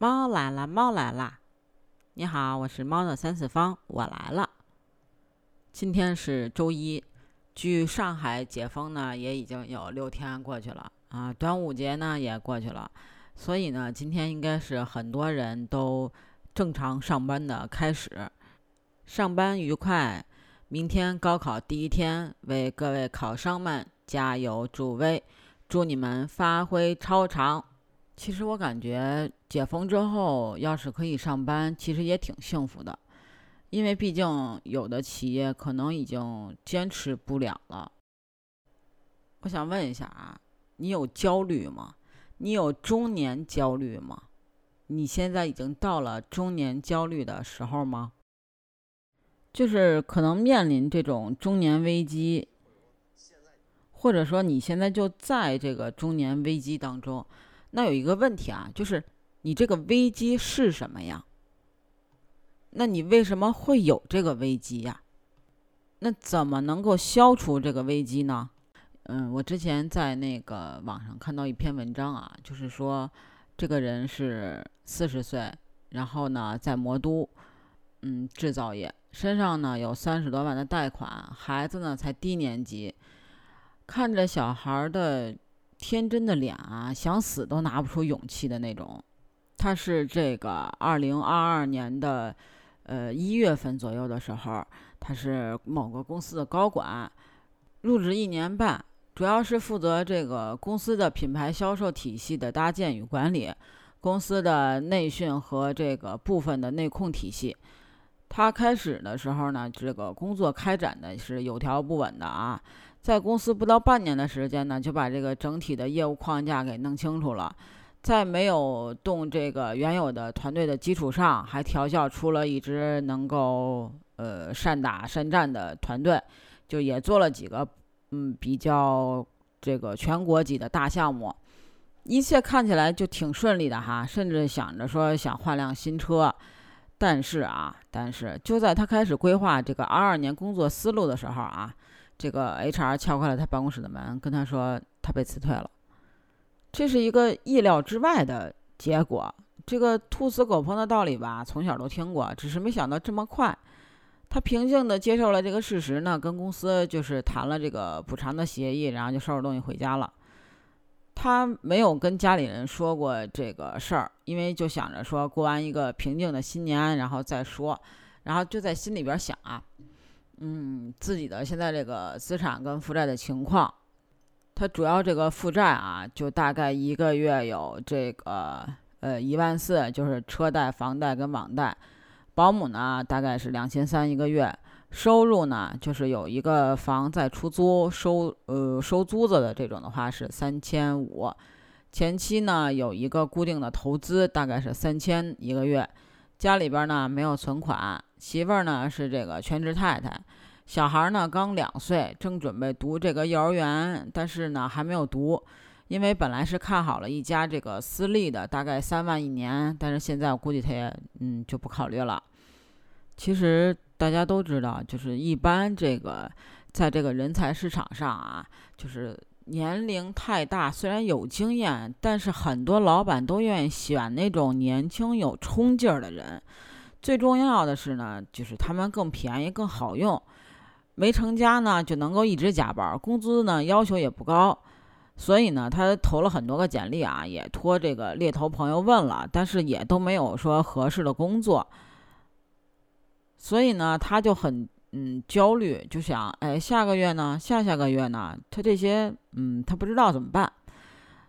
猫来了，猫来了！你好，我是猫的三次方，我来了。今天是周一，距上海解封呢也已经有六天过去了啊，端午节呢也过去了，所以呢，今天应该是很多人都正常上班的开始。上班愉快！明天高考第一天，为各位考生们加油助威，祝你们发挥超常！其实我感觉解封之后，要是可以上班，其实也挺幸福的，因为毕竟有的企业可能已经坚持不了了。我想问一下啊，你有焦虑吗？你有中年焦虑吗？你现在已经到了中年焦虑的时候吗？就是可能面临这种中年危机，或者说你现在就在这个中年危机当中。那有一个问题啊，就是你这个危机是什么呀？那你为什么会有这个危机呀？那怎么能够消除这个危机呢？嗯，我之前在那个网上看到一篇文章啊，就是说这个人是四十岁，然后呢在魔都，嗯，制造业，身上呢有三十多万的贷款，孩子呢才低年级，看着小孩的。天真的脸啊，想死都拿不出勇气的那种。他是这个二零二二年的，呃一月份左右的时候，他是某个公司的高管，入职一年半，主要是负责这个公司的品牌销售体系的搭建与管理，公司的内训和这个部分的内控体系。他开始的时候呢，这个工作开展的是有条不紊的啊。在公司不到半年的时间呢，就把这个整体的业务框架给弄清楚了，在没有动这个原有的团队的基础上，还调教出了一支能够呃善打善战的团队，就也做了几个嗯比较这个全国级的大项目，一切看起来就挺顺利的哈，甚至想着说想换辆新车，但是啊，但是就在他开始规划这个二二年工作思路的时候啊。这个 HR 敲开了他办公室的门，跟他说他被辞退了。这是一个意料之外的结果。这个兔死狗烹的道理吧，从小都听过，只是没想到这么快。他平静地接受了这个事实呢，跟公司就是谈了这个补偿的协议，然后就收拾东西回家了。他没有跟家里人说过这个事儿，因为就想着说过完一个平静的新年，然后再说，然后就在心里边想啊。嗯，自己的现在这个资产跟负债的情况，他主要这个负债啊，就大概一个月有这个呃一万四，就是车贷、房贷跟网贷，保姆呢大概是两千三一个月，收入呢就是有一个房在出租收呃收租子的这种的话是三千五，前期呢有一个固定的投资大概是三千一个月，家里边呢没有存款。媳妇儿呢是这个全职太太，小孩呢刚两岁，正准备读这个幼儿园，但是呢还没有读，因为本来是看好了一家这个私立的，大概三万一年，但是现在我估计他也嗯就不考虑了。其实大家都知道，就是一般这个在这个人才市场上啊，就是年龄太大，虽然有经验，但是很多老板都愿意选那种年轻有冲劲儿的人。最重要的是呢，就是他们更便宜、更好用，没成家呢就能够一直加班，工资呢要求也不高，所以呢他投了很多个简历啊，也托这个猎头朋友问了，但是也都没有说合适的工作，所以呢他就很嗯焦虑，就想哎下个月呢，下下个月呢，他这些嗯他不知道怎么办，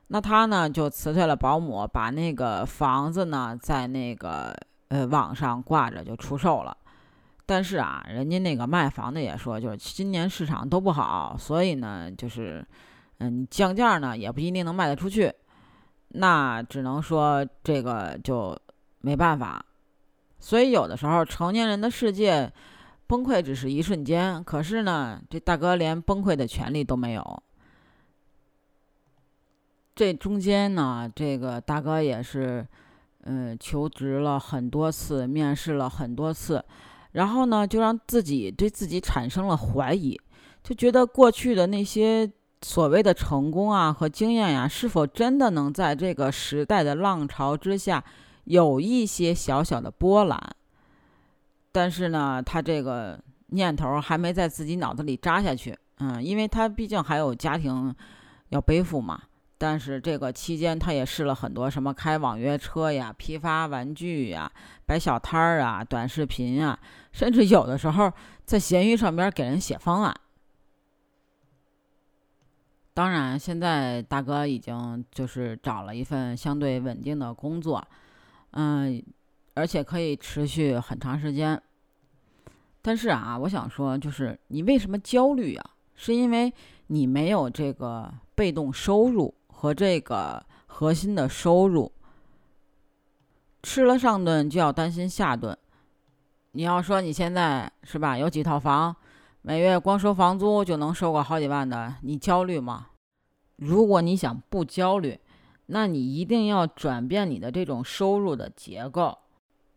那他呢就辞退了保姆，把那个房子呢在那个。呃，网上挂着就出售了，但是啊，人家那个卖房的也说，就是今年市场都不好，所以呢，就是，嗯，降价呢也不一定能卖得出去，那只能说这个就没办法。所以有的时候成年人的世界崩溃只是一瞬间，可是呢，这大哥连崩溃的权利都没有。这中间呢，这个大哥也是。嗯，求职了很多次，面试了很多次，然后呢，就让自己对自己产生了怀疑，就觉得过去的那些所谓的成功啊和经验呀，是否真的能在这个时代的浪潮之下有一些小小的波澜，但是呢，他这个念头还没在自己脑子里扎下去。嗯，因为他毕竟还有家庭要背负嘛。但是这个期间，他也试了很多什么开网约车呀、批发玩具呀、摆小摊儿啊、短视频啊，甚至有的时候在闲鱼上边给人写方案。当然，现在大哥已经就是找了一份相对稳定的工作，嗯，而且可以持续很长时间。但是啊，我想说，就是你为什么焦虑啊？是因为你没有这个被动收入。和这个核心的收入，吃了上顿就要担心下顿。你要说你现在是吧，有几套房，每月光收房租就能收个好几万的，你焦虑吗？如果你想不焦虑，那你一定要转变你的这种收入的结构，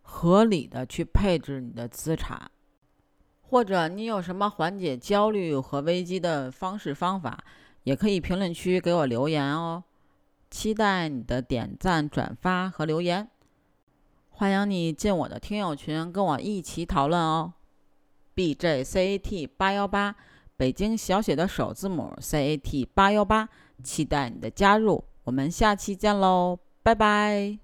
合理的去配置你的资产，或者你有什么缓解焦虑和危机的方式方法。也可以评论区给我留言哦，期待你的点赞、转发和留言。欢迎你进我的听友群，跟我一起讨论哦。B J C A T 八幺八，北京小写的首字母 C A T 八幺八，期待你的加入。我们下期见喽，拜拜。